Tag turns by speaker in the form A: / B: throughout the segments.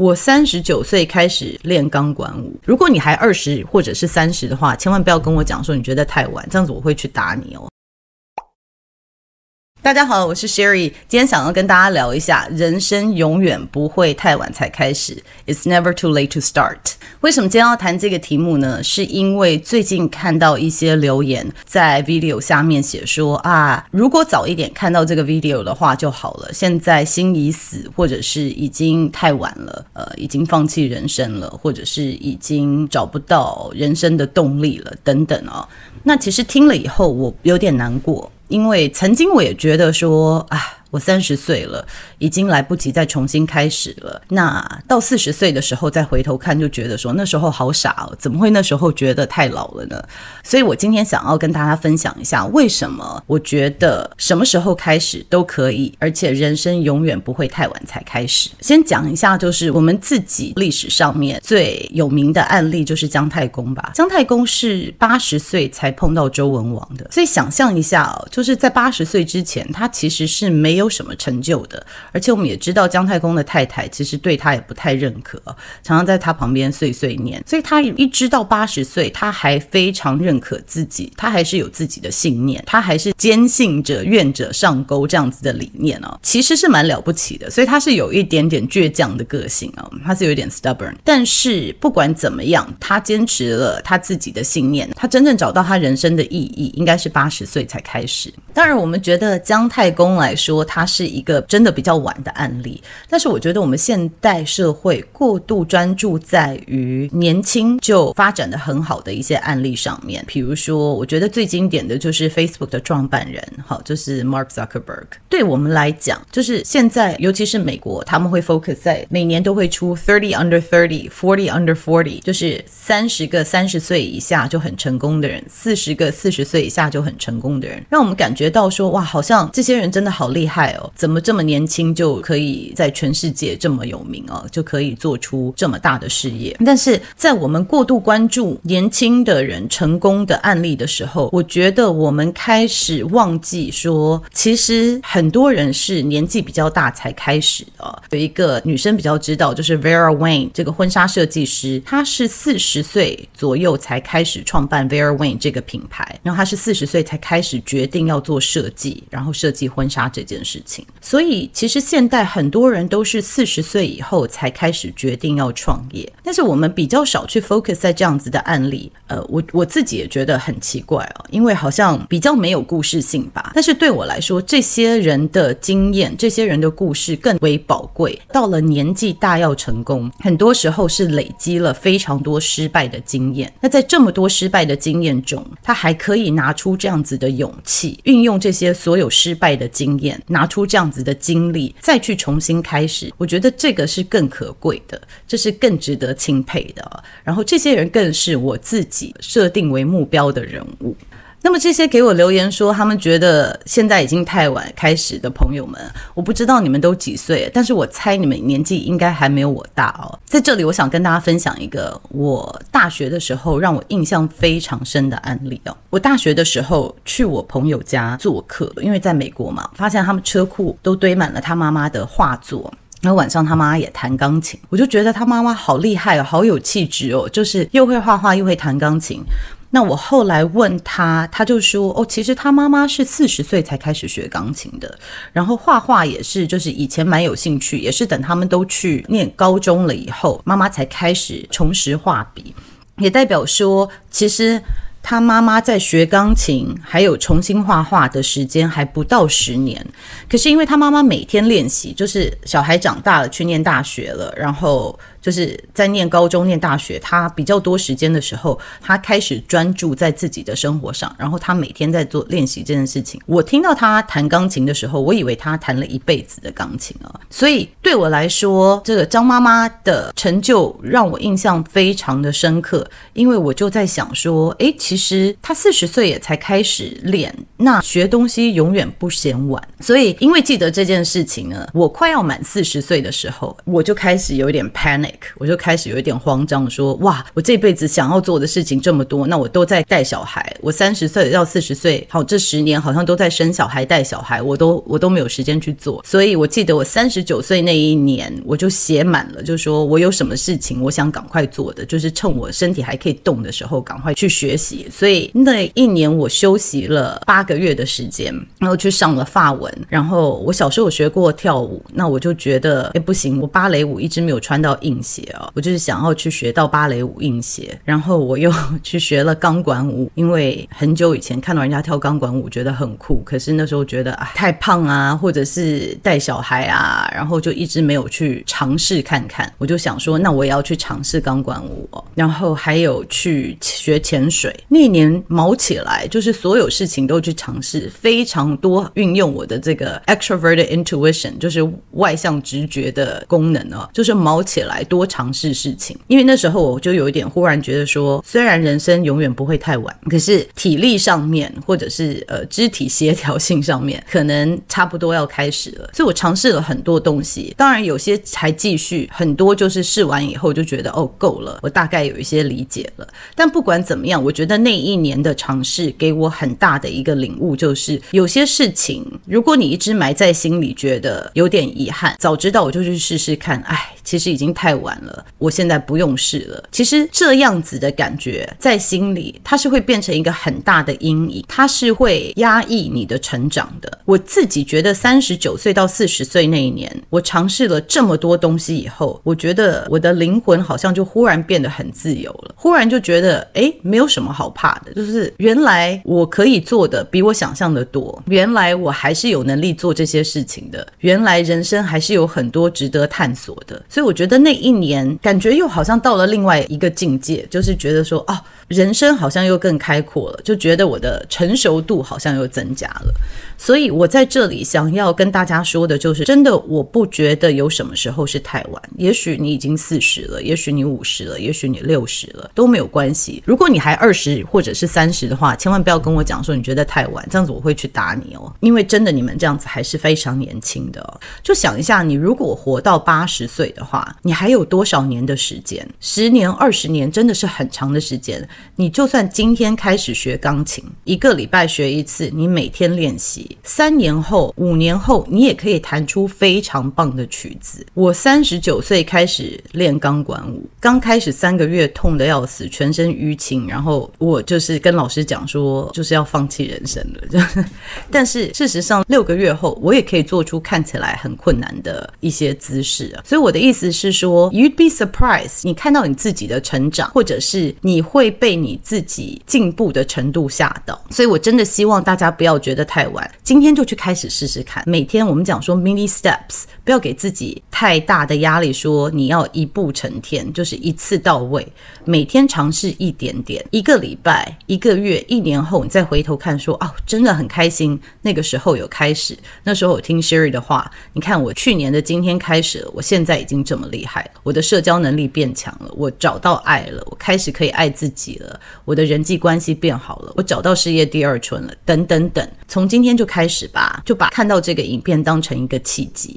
A: 我三十九岁开始练钢管舞。如果你还二十或者是三十的话，千万不要跟我讲说你觉得太晚，这样子我会去打你哦。大家好，我是 Sherry，今天想要跟大家聊一下，人生永远不会太晚才开始，It's never too late to start。为什么今天要谈这个题目呢？是因为最近看到一些留言在 video 下面写说啊，如果早一点看到这个 video 的话就好了，现在心已死，或者是已经太晚了，呃，已经放弃人生了，或者是已经找不到人生的动力了，等等哦。那其实听了以后，我有点难过。因为曾经我也觉得说，啊。我三十岁了，已经来不及再重新开始了。那到四十岁的时候再回头看，就觉得说那时候好傻哦，怎么会那时候觉得太老了呢？所以我今天想要跟大家分享一下，为什么我觉得什么时候开始都可以，而且人生永远不会太晚才开始。先讲一下，就是我们自己历史上面最有名的案例，就是姜太公吧。姜太公是八十岁才碰到周文王的，所以想象一下哦，就是在八十岁之前，他其实是没有。没有什么成就的，而且我们也知道姜太公的太太其实对他也不太认可，常常在他旁边碎碎念。所以他一直到八十岁，他还非常认可自己，他还是有自己的信念，他还是坚信着愿者上钩这样子的理念哦，其实是蛮了不起的。所以他是有一点点倔强的个性哦，他是有点 stubborn。但是不管怎么样，他坚持了他自己的信念，他真正找到他人生的意义，应该是八十岁才开始。当然，我们觉得姜太公来说，它是一个真的比较晚的案例，但是我觉得我们现代社会过度专注在于年轻就发展的很好的一些案例上面，比如说，我觉得最经典的就是 Facebook 的创办人，好，就是 Mark Zuckerberg。对我们来讲，就是现在，尤其是美国，他们会 focus 在每年都会出 thirty under thirty, forty under forty，就是三十个三十岁以下就很成功的人，四十个四十岁以下就很成功的人，让我们感觉到说，哇，好像这些人真的好厉害。怎么这么年轻就可以在全世界这么有名哦？就可以做出这么大的事业？但是在我们过度关注年轻的人成功的案例的时候，我觉得我们开始忘记说，其实很多人是年纪比较大才开始的。有一个女生比较知道，就是 Vera Wang 这个婚纱设计师，她是四十岁左右才开始创办 Vera Wang 这个品牌，然后她是四十岁才开始决定要做设计，然后设计婚纱这件事。事情，所以其实现代很多人都是四十岁以后才开始决定要创业，但是我们比较少去 focus 在这样子的案例。呃，我我自己也觉得很奇怪哦，因为好像比较没有故事性吧。但是对我来说，这些人的经验、这些人的故事更为宝贵。到了年纪大要成功，很多时候是累积了非常多失败的经验。那在这么多失败的经验中，他还可以拿出这样子的勇气，运用这些所有失败的经验，拿出这样子的经历，再去重新开始，我觉得这个是更可贵的，这是更值得钦佩的。然后这些人更是我自己设定为目标的人物。那么这些给我留言说他们觉得现在已经太晚开始的朋友们，我不知道你们都几岁，但是我猜你们年纪应该还没有我大哦。在这里，我想跟大家分享一个我大学的时候让我印象非常深的案例哦。我大学的时候去我朋友家做客，因为在美国嘛，发现他们车库都堆满了他妈妈的画作，然后晚上他妈也弹钢琴，我就觉得他妈妈好厉害哦，好有气质哦，就是又会画画又会弹钢琴。那我后来问他，他就说：“哦，其实他妈妈是四十岁才开始学钢琴的，然后画画也是，就是以前蛮有兴趣，也是等他们都去念高中了以后，妈妈才开始重拾画笔，也代表说，其实他妈妈在学钢琴还有重新画画的时间还不到十年，可是因为他妈妈每天练习，就是小孩长大了去念大学了，然后。”就是在念高中、念大学，他比较多时间的时候，他开始专注在自己的生活上，然后他每天在做练习这件事情。我听到他弹钢琴的时候，我以为他弹了一辈子的钢琴啊。所以对我来说，这个张妈妈的成就让我印象非常的深刻，因为我就在想说，诶，其实他四十岁也才开始练，那学东西永远不嫌晚。所以因为记得这件事情呢，我快要满四十岁的时候，我就开始有点 panic。我就开始有一点慌张，说哇，我这辈子想要做的事情这么多，那我都在带小孩，我三十岁到四十岁，好，这十年好像都在生小孩、带小孩，我都我都没有时间去做。所以我记得我三十九岁那一年，我就写满了，就说我有什么事情我想赶快做的，就是趁我身体还可以动的时候，赶快去学习。所以那一年我休息了八个月的时间，然后去上了法文。然后我小时候学过跳舞，那我就觉得，哎，不行，我芭蕾舞一直没有穿到硬鞋哦，我就是想要去学到芭蕾舞硬鞋。然后我又去学了钢管舞，因为很久以前看到人家跳钢管舞，觉得很酷。可是那时候觉得啊，太胖啊，或者是带小孩啊，然后就一直没有去尝试看看。我就想说，那我也要去尝试钢管舞哦。然后还有去学潜水，那年毛起来，就是所有事情都去尝试，非常多运用我的这个 extroverted intuition，就是外向直觉的功能哦，就是毛起来多尝试事情。因为那时候我就有一点忽然觉得说，虽然人生永远不会太晚，可是体力上面或者是呃肢体协调性上面，可能差不多要开始了。所以我尝试了很多东西，当然有些还继续，很多就是试完以后就觉得哦够了，我大概有一些理解了。但不管怎么样，我觉得那一年的尝试给我很大的一个领悟，就是有些事情如果你一直埋在心里，觉得有点遗憾，早知道我就去试试看。哎，其实已经太晚了，我现在不用试了。其实这样子的感觉在心里，它是会变成一个很大的阴影，它是会压抑你的成长的。我自己觉得，三十九岁到四十岁那一年，我尝试了这么多东西以后，我觉得我的灵魂好像就忽然变得很自由了，忽然就觉得，哎，没有什么好怕的，就是原来我可以做的比我想象的多，原来我还是有能力做这些事情的，原来人生还是有很多值得探索的。所以我觉得那一年感觉又好像到了另外一个境界，就是觉得说，哦，人生好像又更开阔了，就觉得我的成熟度好像又增加了。所以我在这里想要跟大家说的就是，真的我不觉得有什么时候是太晚。也许你已经四十了，也许你五十了，也许你六十了，都没有关系。如果你还二十或者是三十的话，千万不要跟我讲说你觉得太晚，这样子我会去打你哦。因为真的你们这样子还是非常年轻的。就想一下，你如果活到八十岁的话，你还有多少年的时间？十年、二十年真的是很长的时间。你就算今天开始学钢琴，一个礼拜学一次，你每天练习。三年后、五年后，你也可以弹出非常棒的曲子。我三十九岁开始练钢管舞，刚开始三个月痛得要死，全身淤青，然后我就是跟老师讲说，就是要放弃人生了。但是事实上，六个月后，我也可以做出看起来很困难的一些姿势。所以我的意思是说，you'd be surprised，你看到你自己的成长，或者是你会被你自己进步的程度吓到。所以我真的希望大家不要觉得太晚。今天就去开始试试看。每天我们讲说 mini steps，不要给自己太大的压力，说你要一步成天，就是一次到位。每天尝试一点点，一个礼拜、一个月、一年后，你再回头看说，哦，真的很开心。那个时候有开始，那时候我听 Sherry 的话，你看我去年的今天开始了，我现在已经这么厉害了，我的社交能力变强了，我找到爱了，我开始可以爱自己了，我的人际关系变好了，我找到事业第二春了，等等等。从今天就开始吧，就把看到这个影片当成一个契机。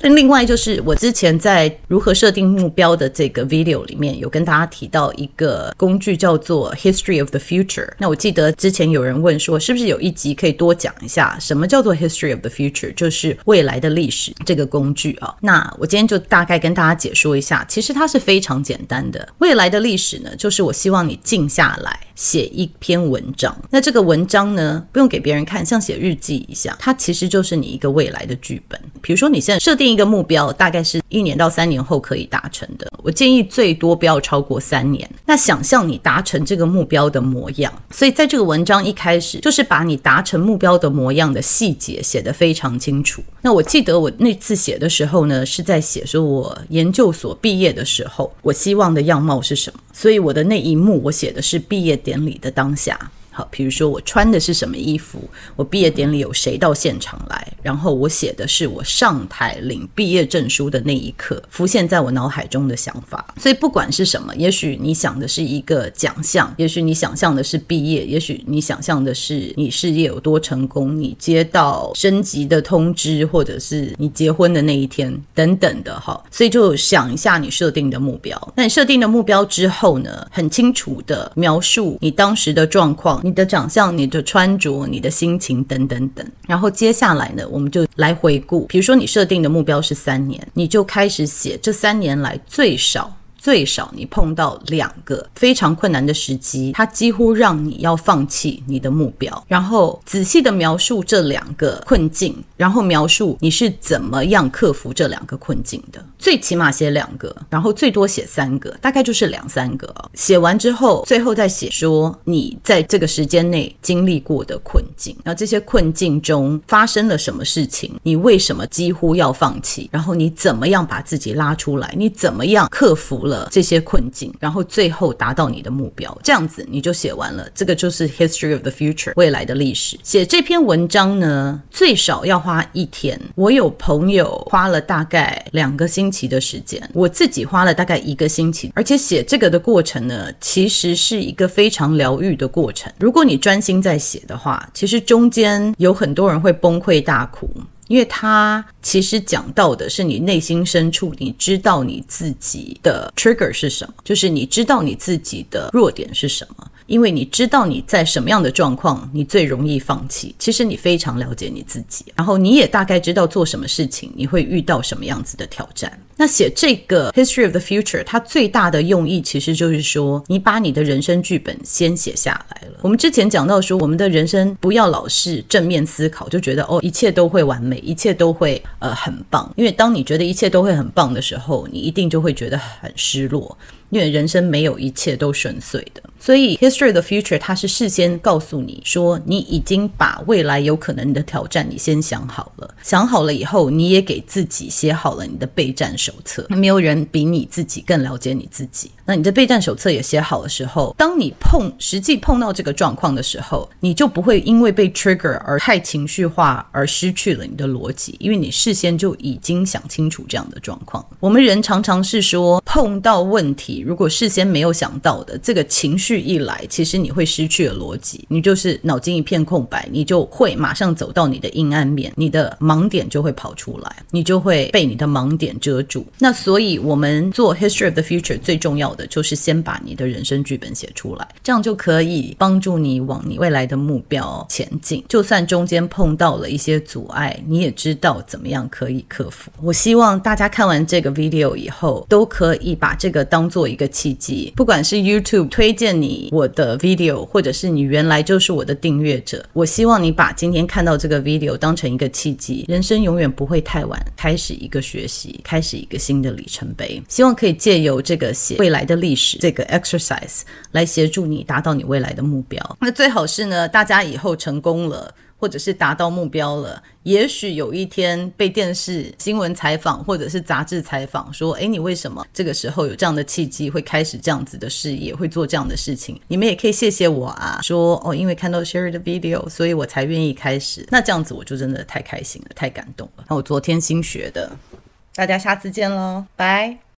A: 那另外就是我之前在如何设定目标的这个 video 里面有跟大家提到一个工具叫做 History of the Future。那我记得之前有人问说，是不是有一集可以多讲一下什么叫做 History of the Future，就是未来的历史这个工具啊？那我今天就大概跟大家解说一下，其实它是非常简单的。未来的历史呢，就是我希望你静下来写一篇文章。那这个文章呢，不用给别人看，像写日记一样，它其实就是你一个未来的剧本。比如说你现在设定。一个目标大概是一年到三年后可以达成的，我建议最多不要超过三年。那想象你达成这个目标的模样，所以在这个文章一开始就是把你达成目标的模样的细节写得非常清楚。那我记得我那次写的时候呢，是在写说我研究所毕业的时候，我希望的样貌是什么。所以我的那一幕我写的是毕业典礼的当下。好，比如说我穿的是什么衣服，我毕业典礼有谁到现场来，然后我写的是我上台领毕业证书的那一刻浮现在我脑海中的想法。所以不管是什么，也许你想的是一个奖项，也许你想象的是毕业，也许你想象的是你事业有多成功，你接到升级的通知，或者是你结婚的那一天等等的哈。所以就想一下你设定的目标。那你设定的目标之后呢，很清楚的描述你当时的状况。你的长相、你的穿着、你的心情等等等，然后接下来呢，我们就来回顾。比如说，你设定的目标是三年，你就开始写这三年来最少。最少你碰到两个非常困难的时机，它几乎让你要放弃你的目标。然后仔细的描述这两个困境，然后描述你是怎么样克服这两个困境的。最起码写两个，然后最多写三个，大概就是两三个。写完之后，最后再写说你在这个时间内经历过的困境，然后这些困境中发生了什么事情，你为什么几乎要放弃，然后你怎么样把自己拉出来，你怎么样克服了。这些困境，然后最后达到你的目标，这样子你就写完了。这个就是 History of the Future 未来的历史。写这篇文章呢，最少要花一天。我有朋友花了大概两个星期的时间，我自己花了大概一个星期。而且写这个的过程呢，其实是一个非常疗愈的过程。如果你专心在写的话，其实中间有很多人会崩溃大哭。因为它其实讲到的是你内心深处，你知道你自己的 trigger 是什么，就是你知道你自己的弱点是什么。因为你知道你在什么样的状况，你最容易放弃。其实你非常了解你自己，然后你也大概知道做什么事情你会遇到什么样子的挑战。那写这个 History of the Future，它最大的用意其实就是说，你把你的人生剧本先写下来了。我们之前讲到说，我们的人生不要老是正面思考，就觉得哦，一切都会完美，一切都会呃很棒。因为当你觉得一切都会很棒的时候，你一定就会觉得很失落。因为人生没有一切都顺遂的，所以 History of the Future 它是事先告诉你说，你已经把未来有可能的挑战你先想好了，想好了以后，你也给自己写好了你的备战手册。没有人比你自己更了解你自己。那你的备战手册也写好的时候，当你碰实际碰到这个状况的时候，你就不会因为被 trigger 而太情绪化而失去了你的逻辑，因为你事先就已经想清楚这样的状况。我们人常常是说碰到问题。如果事先没有想到的，这个情绪一来，其实你会失去了逻辑，你就是脑筋一片空白，你就会马上走到你的阴暗面，你的盲点就会跑出来，你就会被你的盲点遮住。那所以，我们做 History of the Future 最重要的就是先把你的人生剧本写出来，这样就可以帮助你往你未来的目标前进。就算中间碰到了一些阻碍，你也知道怎么样可以克服。我希望大家看完这个 video 以后，都可以把这个当做一个契机，不管是 YouTube 推荐你我的 video，或者是你原来就是我的订阅者，我希望你把今天看到这个 video 当成一个契机，人生永远不会太晚，开始一个学习，开始一个新的里程碑。希望可以借由这个写未来的历史这个 exercise 来协助你达到你未来的目标。那最好是呢，大家以后成功了。或者是达到目标了，也许有一天被电视新闻采访，或者是杂志采访，说：“哎，你为什么这个时候有这样的契机，会开始这样子的事业，会做这样的事情？”你们也可以谢谢我啊，说：“哦，因为看到 Sherry 的 video，所以我才愿意开始。”那这样子我就真的太开心了，太感动了。那我昨天新学的，大家下次见喽，拜。